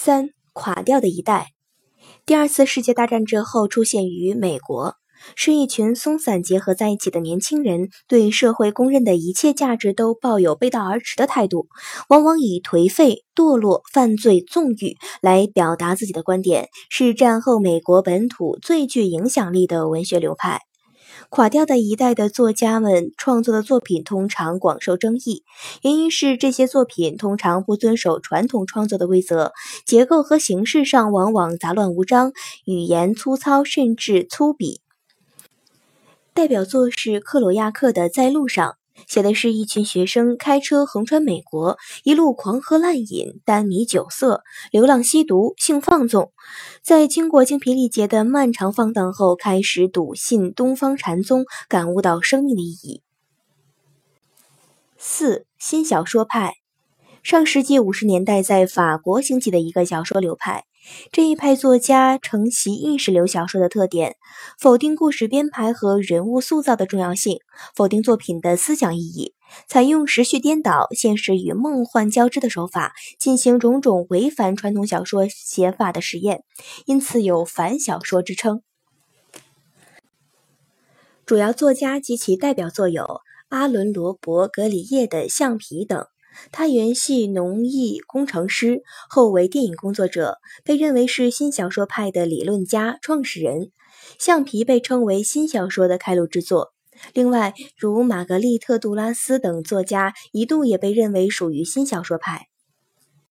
三垮掉的一代，第二次世界大战之后出现于美国，是一群松散结合在一起的年轻人，对社会公认的一切价值都抱有背道而驰的态度，往往以颓废、堕落、犯罪、纵欲来表达自己的观点，是战后美国本土最具影响力的文学流派。垮掉的一代的作家们创作的作品通常广受争议，原因是这些作品通常不遵守传统创作的规则，结构和形式上往往杂乱无章，语言粗糙甚至粗鄙。代表作是克罗亚克的《在路上》。写的是一群学生开车横穿美国，一路狂喝滥饮、耽迷酒色、流浪吸毒、性放纵，在经过精疲力竭的漫长放荡后，开始笃信东方禅宗，感悟到生命的意义。四新小说派，上世纪五十年代在法国兴起的一个小说流派。这一派作家承袭意识流小说的特点，否定故事编排和人物塑造的重要性，否定作品的思想意义，采用时序颠倒、现实与梦幻交织的手法，进行种种违反传统小说写法的实验，因此有反小说之称。主要作家及其代表作有阿伦·罗伯·格里叶的《橡皮》等。他原系农艺工程师，后为电影工作者，被认为是新小说派的理论家、创始人。《橡皮》被称为新小说的开路之作。另外，如玛格丽特·杜拉斯等作家一度也被认为属于新小说派。